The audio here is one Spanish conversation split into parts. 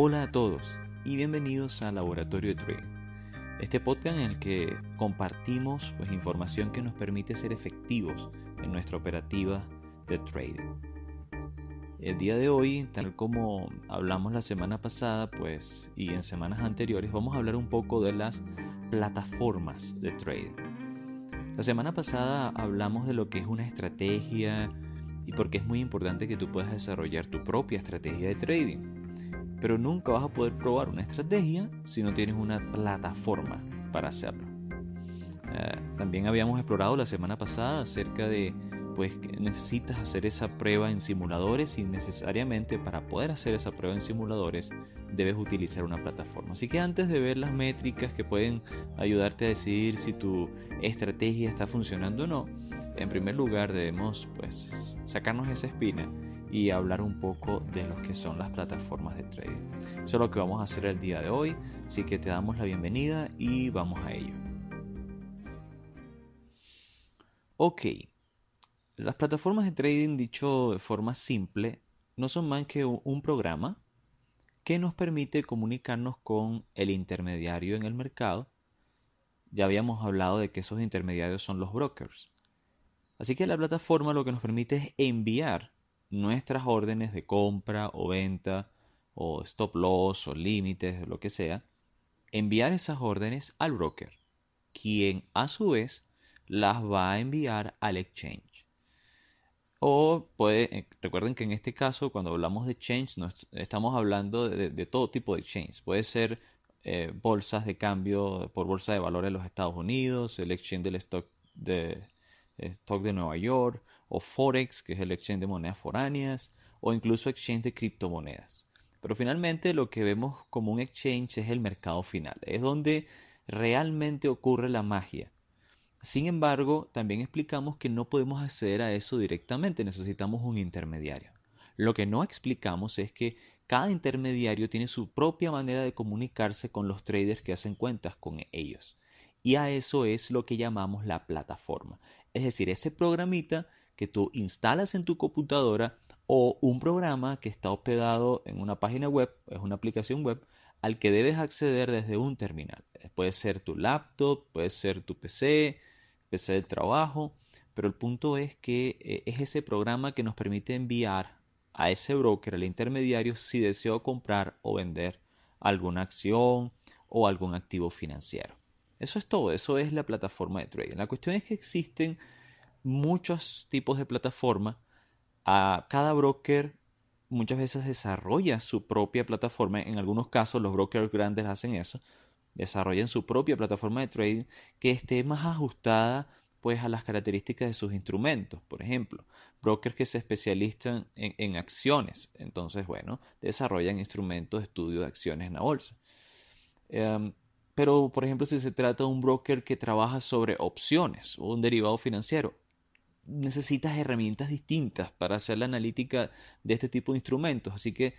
Hola a todos y bienvenidos al Laboratorio de Trading. Este podcast en el que compartimos pues, información que nos permite ser efectivos en nuestra operativa de trading. El día de hoy, tal como hablamos la semana pasada, pues y en semanas anteriores, vamos a hablar un poco de las plataformas de trading. La semana pasada hablamos de lo que es una estrategia y por qué es muy importante que tú puedas desarrollar tu propia estrategia de trading pero nunca vas a poder probar una estrategia si no tienes una plataforma para hacerlo. Eh, también habíamos explorado la semana pasada acerca de pues necesitas hacer esa prueba en simuladores y necesariamente para poder hacer esa prueba en simuladores debes utilizar una plataforma. Así que antes de ver las métricas que pueden ayudarte a decidir si tu estrategia está funcionando o no, en primer lugar debemos pues sacarnos esa espina y hablar un poco de lo que son las plataformas de trading. Eso es lo que vamos a hacer el día de hoy, así que te damos la bienvenida y vamos a ello. Ok, las plataformas de trading, dicho de forma simple, no son más que un programa que nos permite comunicarnos con el intermediario en el mercado. Ya habíamos hablado de que esos intermediarios son los brokers. Así que la plataforma lo que nos permite es enviar nuestras órdenes de compra o venta o stop loss o límites, lo que sea, enviar esas órdenes al broker, quien a su vez las va a enviar al exchange. O puede, eh, recuerden que en este caso, cuando hablamos de exchange, no estamos hablando de, todo tipo de exchange. Puede ser eh, bolsas de cambio por bolsa de valores de los Estados Unidos, el exchange del stock de, stock de Nueva York, o Forex, que es el exchange de monedas foráneas, o incluso exchange de criptomonedas. Pero finalmente lo que vemos como un exchange es el mercado final, es donde realmente ocurre la magia. Sin embargo, también explicamos que no podemos acceder a eso directamente, necesitamos un intermediario. Lo que no explicamos es que cada intermediario tiene su propia manera de comunicarse con los traders que hacen cuentas con ellos. Y a eso es lo que llamamos la plataforma. Es decir, ese programita que tú instalas en tu computadora o un programa que está hospedado en una página web, es una aplicación web, al que debes acceder desde un terminal. Puede ser tu laptop, puede ser tu PC, PC del trabajo, pero el punto es que eh, es ese programa que nos permite enviar a ese broker, al intermediario, si deseo comprar o vender alguna acción o algún activo financiero. Eso es todo, eso es la plataforma de trading. La cuestión es que existen muchos tipos de plataformas. A cada broker muchas veces desarrolla su propia plataforma. En algunos casos los brokers grandes hacen eso. Desarrollan su propia plataforma de trading que esté más ajustada pues a las características de sus instrumentos. Por ejemplo, brokers que se especializan en, acciones. Entonces, bueno, desarrollan instrumentos de estudio de acciones en la bolsa. Em, pero, por ejemplo, si se trata de un broker que trabaja sobre opciones o un derivado financiero, necesitas herramientas distintas para hacer la analítica de este tipo de instrumentos. Así que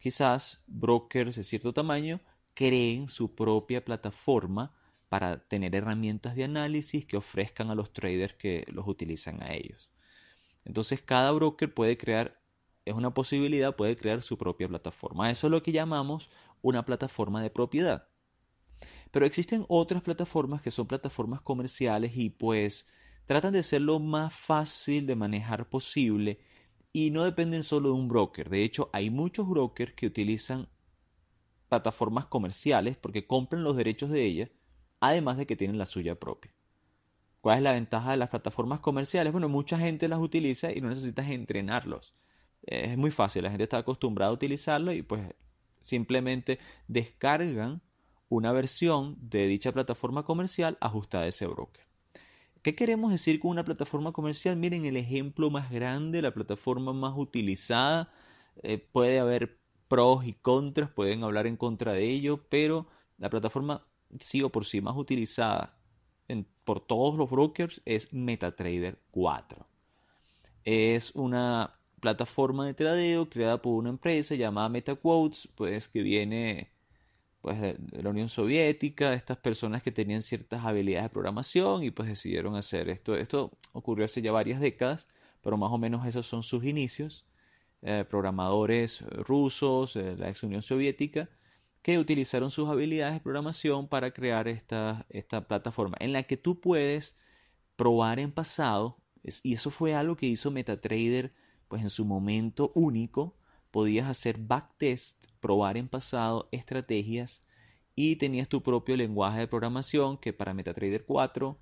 quizás brokers de cierto tamaño creen su propia plataforma para tener herramientas de análisis que ofrezcan a los traders que los utilizan a ellos. Entonces cada broker puede crear, es una posibilidad, puede crear su propia plataforma. Eso es lo que llamamos una plataforma de propiedad. Pero existen otras plataformas que son plataformas comerciales y pues tratan de ser lo más fácil de manejar posible y no dependen solo de un broker. De hecho, hay muchos brokers que utilizan plataformas comerciales porque compran los derechos de ellas, además de que tienen la suya propia. ¿Cuál es la ventaja de las plataformas comerciales? Bueno, mucha gente las utiliza y no necesitas entrenarlos. Es muy fácil, la gente está acostumbrada a utilizarlo y pues simplemente descargan una versión de dicha plataforma comercial ajustada a ese broker. ¿Qué queremos decir con una plataforma comercial? Miren el ejemplo más grande, la plataforma más utilizada. Eh, puede haber pros y contras, pueden hablar en contra de ello, pero la plataforma sí o por sí más utilizada por todos los brokers es MetaTrader 4. Es una plataforma de tradeo creada por una empresa llamada MetaQuotes, pues que viene pues, de, la Unión Soviética, estas personas que tenían ciertas habilidades de programación y pues decidieron hacer esto. Esto ocurrió hace ya varias décadas, pero más o menos esos son sus inicios. eh, programadores rusos, de la ex Unión Soviética, que utilizaron sus habilidades de programación para crear esta, esta plataforma en la que tú puedes probar en pasado, y eso fue algo que hizo MetaTrader pues en su momento único, podías hacer backtest, probar en pasado estrategias y tenías tu propio lenguaje de programación que para MetaTrader 4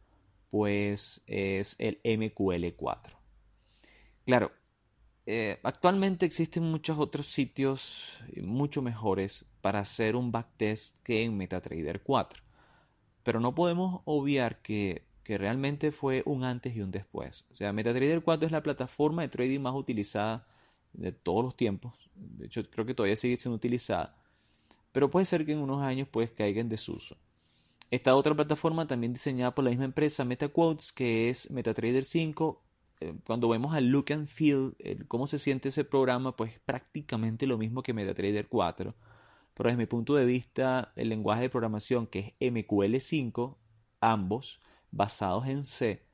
pues es el MQL4. Claro, eh, actualmente existen muchos otros sitios mucho mejores para hacer un backtest que en MetaTrader 4. Pero no podemos obviar que, que, realmente fue un antes y un después. O sea, MetaTrader 4 es la plataforma de trading más utilizada de todos los tiempos. De hecho, creo que todavía sigue siendo utilizada. Pero puede ser que en unos años pues caiga en desuso. Esta otra plataforma también diseñada por la misma empresa MetaQuotes, que es MetaTrader 5, eh, cuando vemos al look and feel, cómo se siente ese programa, pues prácticamente lo mismo que MetaTrader 4. Pero desde mi punto de vista, el lenguaje de programación que es MQL5, ambos basados en C,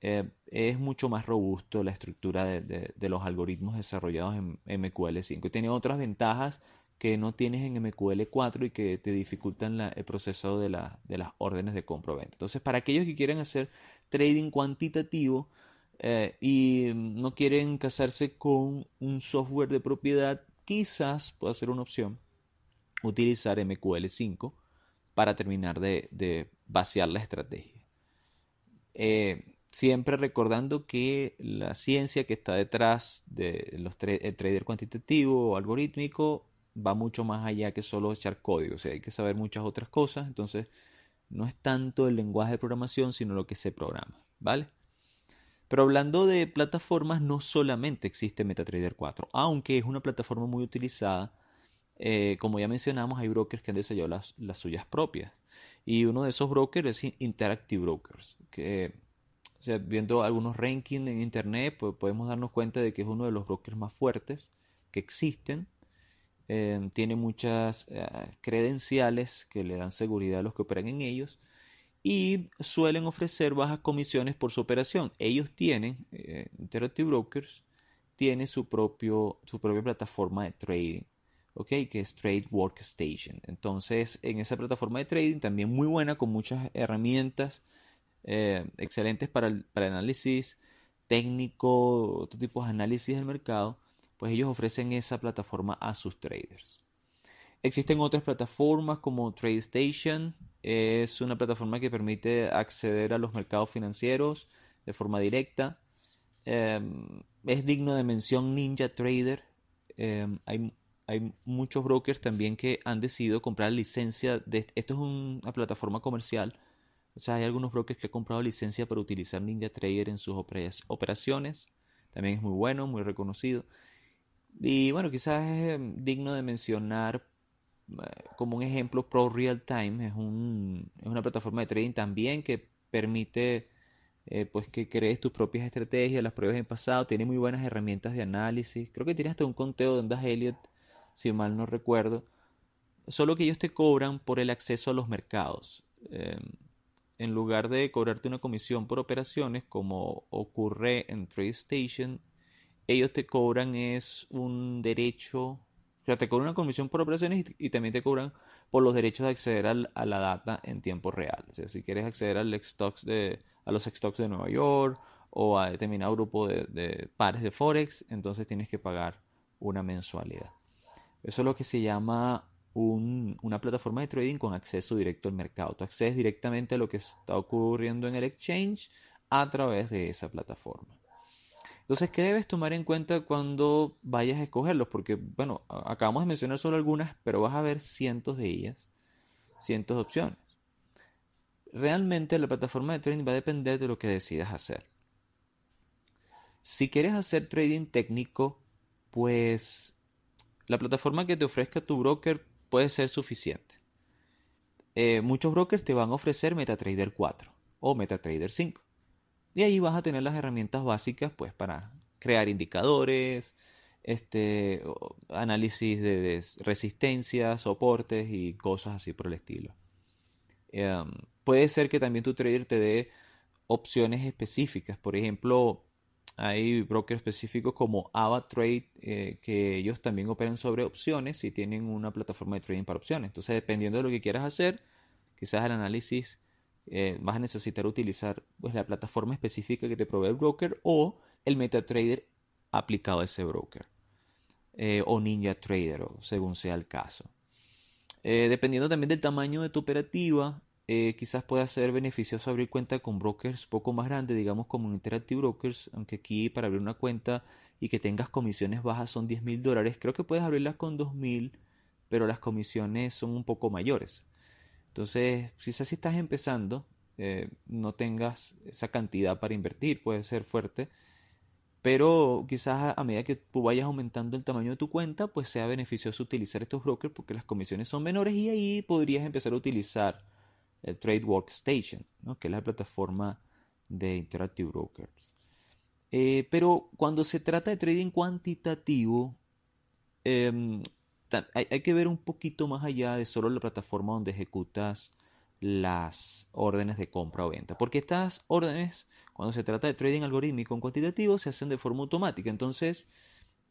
eh, es mucho más robusto la estructura de, los algoritmos desarrollados en MQL5 y tiene otras ventajas que no tienes en MQL4 y que te dificultan el proceso de, de las órdenes de compra-venta. Entonces, para aquellos que quieren hacer trading cuantitativo, eh, y no quieren casarse con un software de propiedad, quizás pueda ser una opción utilizar MQL5 para terminar de, vaciar la estrategia. Eh, siempre recordando que la ciencia que está detrás del trader cuantitativo o algorítmico va mucho más allá que solo echar código, o sea, hay que saber muchas otras cosas, entonces no es tanto el lenguaje de programación, sino lo que se programa, ¿vale? Pero hablando de plataformas, no solamente existe MetaTrader 4, aunque es una plataforma muy utilizada. Eh, como ya mencionamos, hay brokers que han desarrollado las, las, suyas propias. Y uno de esos brokers es Interactive Brokers, que viendo algunos rankings en internet, pues podemos darnos cuenta de que es uno de los brokers más fuertes que existen. Eh, tiene muchas eh, credenciales que le dan seguridad a los que operan en ellos y suelen ofrecer bajas comisiones por su operación. Ellos tienen, eh, Interactive Brokers, tiene su, propio, su propia plataforma de trading, ¿ok? Que es Trade Workstation. Entonces, en esa plataforma de trading, también muy buena, con muchas herramientas eh, excelentes para el, para análisis técnico, otro tipo de análisis del mercado, pues ellos ofrecen esa plataforma a sus traders. Existen otras plataformas como TradeStation, es una plataforma que permite acceder a los mercados financieros de forma directa. Em, es digno de mención Ninja Trader. Em, hay, muchos brokers también que han decidido comprar licencia. De, esto es una plataforma comercial. O sea, hay algunos brokers que han comprado licencia para utilizar Ninja Trader en sus operaciones. También es muy bueno, muy reconocido. Y bueno, quizás es em, digno de mencionar como un ejemplo, Pro Real Time es, un, es una plataforma de trading también que permite eh, pues que crees tus propias estrategias, las pruebas en pasado, tiene muy buenas herramientas de análisis, creo que tiene hasta un conteo de ondas Elliot, si mal no recuerdo, solo que ellos te cobran por el acceso a los mercados. Em, en lugar de cobrarte una comisión por operaciones, como ocurre en TradeStation, ellos te cobran es un derecho sea, te cobran una comisión por operaciones y, también te cobran por los derechos de acceder a la data en tiempo real. O sea, si quieres acceder al stocks de, a los stocks de Nueva York o a determinado grupo de, pares de Forex, entonces tienes que pagar una mensualidad. Eso es lo que se llama una plataforma de trading con acceso directo al mercado. Tú accedes directamente a lo que está ocurriendo en el exchange a través de esa plataforma. Entonces, ¿qué debes tomar en cuenta cuando vayas a escogerlos? Porque, bueno, acabamos de mencionar solo algunas, pero vas a ver cientos de ellas, cientos de opciones. Realmente la plataforma de trading va a depender de lo que decidas hacer. Si quieres hacer trading técnico, pues la plataforma que te ofrezca tu broker puede ser suficiente. Eh, muchos brokers te van a ofrecer MetaTrader 4 o MetaTrader 5. Y ahí vas a tener las herramientas básicas pues para crear indicadores, este, análisis de, resistencias, soportes y cosas así por el estilo. Em, puede ser que también tu trader te dé opciones específicas. Por ejemplo, hay brokers específicos como AvaTrade eh, que ellos también operan sobre opciones y tienen una plataforma de trading para opciones. Entonces, dependiendo de lo que quieras hacer, quizás el análisis eh, vas a necesitar utilizar pues, la plataforma específica que te provee el broker o el MetaTrader aplicado a ese broker. Eh, o NinjaTrader, o según sea el caso. dependiendo también del tamaño de tu operativa, eh, quizás pueda ser beneficioso abrir cuenta con brokers poco más grandes, digamos como Interactive Brokers, aunque aquí para abrir una cuenta y que tengas comisiones bajas son 10 mil dólares, creo que puedes abrirlas con 2 mil, pero las comisiones son un poco mayores. Entonces, quizás si estás empezando, eh, no tengas esa cantidad para invertir, puede ser fuerte, pero quizás a medida que tú vayas aumentando el tamaño de tu cuenta, pues sea beneficioso utilizar estos brokers porque las comisiones son menores y ahí podrías empezar a utilizar el Trade Workstation, que es la plataforma de Interactive Brokers. Eh, pero cuando se trata de trading cuantitativo, em, hay, hay, que ver un poquito más allá de solo la plataforma donde ejecutas las órdenes de compra o venta. Porque estas órdenes, cuando se trata de trading algorítmico en cuantitativo, se hacen de forma automática. Entonces,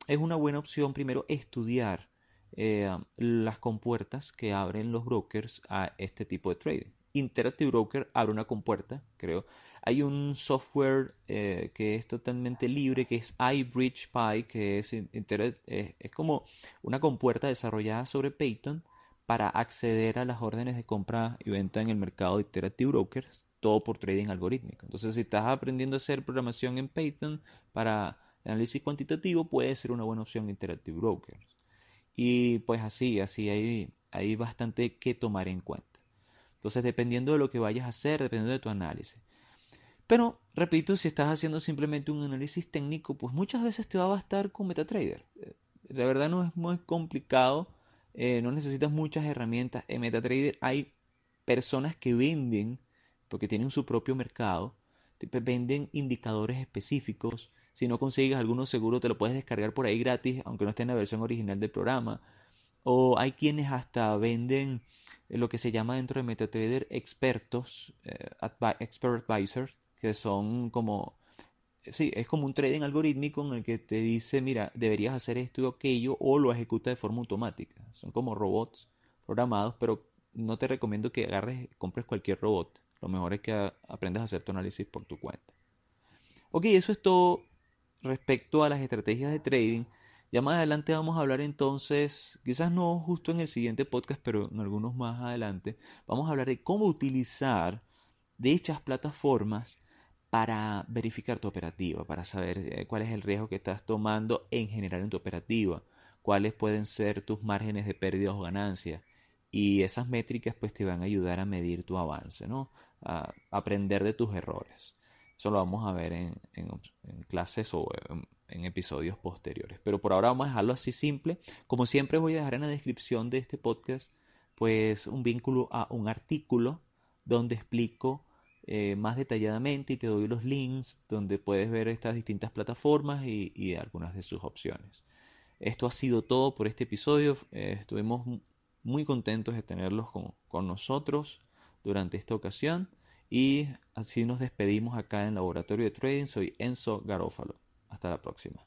es una buena opción primero estudiar eh, las compuertas que abren los brokers a este tipo de trading. Interactive Broker abre una compuerta, creo. Hay un software eh, que es totalmente libre, que es iBridgePy, que es, eh, es como una compuerta desarrollada sobre Python para acceder a las órdenes de compra y venta en el mercado de Interactive Brokers, todo por trading algorítmico. Entonces, si estás aprendiendo a hacer programación en Python para análisis cuantitativo, puede ser una buena opción Interactive Brokers. Y pues así, así hay, hay bastante que tomar en cuenta. Entonces, dependiendo de lo que vayas a hacer, dependiendo de tu análisis. Pero, repito, si estás haciendo simplemente un análisis técnico, pues muchas veces te va a bastar con MetaTrader. Eh, la verdad no es muy complicado, eh, no necesitas muchas herramientas. En MetaTrader hay personas que venden, porque tienen su propio mercado, venden indicadores específicos. Si no consigues alguno seguro, te lo puedes descargar por ahí gratis, aunque no esté en la versión original del programa. O hay quienes hasta venden lo que se llama dentro de MetaTrader expertos, eh, expert advisors, que son como, sí, es como un trading algorítmico en el que te dice, mira, deberías hacer esto y aquello, o lo ejecuta de forma automática. Son como robots programados, pero no te recomiendo que agarres, compres cualquier robot. Lo mejor es que aprendas a hacer tu análisis por tu cuenta. Ok, eso es todo respecto a las estrategias de trading. Ya más adelante vamos a hablar entonces, quizás no justo en el siguiente podcast, pero en algunos más adelante, vamos a hablar de cómo utilizar dichas plataformas para verificar tu operativa, para saber eh, cuál es el riesgo que estás tomando en general en tu operativa, cuáles pueden ser tus márgenes de pérdida o ganancia. Y esas métricas pues te van a ayudar a medir tu avance, ¿no? A aprender de tus errores. Eso lo vamos a ver en, clases o en, episodios posteriores. Pero por ahora vamos a dejarlo así simple. Como siempre voy a dejar en la descripción de este podcast pues un vínculo a un artículo donde explico eh, más detalladamente y te doy los links donde puedes ver estas distintas plataformas y, algunas de sus opciones. Esto ha sido todo por este episodio. Eh, estuvimos muy contentos de tenerlos con nosotros durante esta ocasión. Y así nos despedimos acá en Laboratorio de Trading. Soy Enzo Garófalo. Hasta la próxima.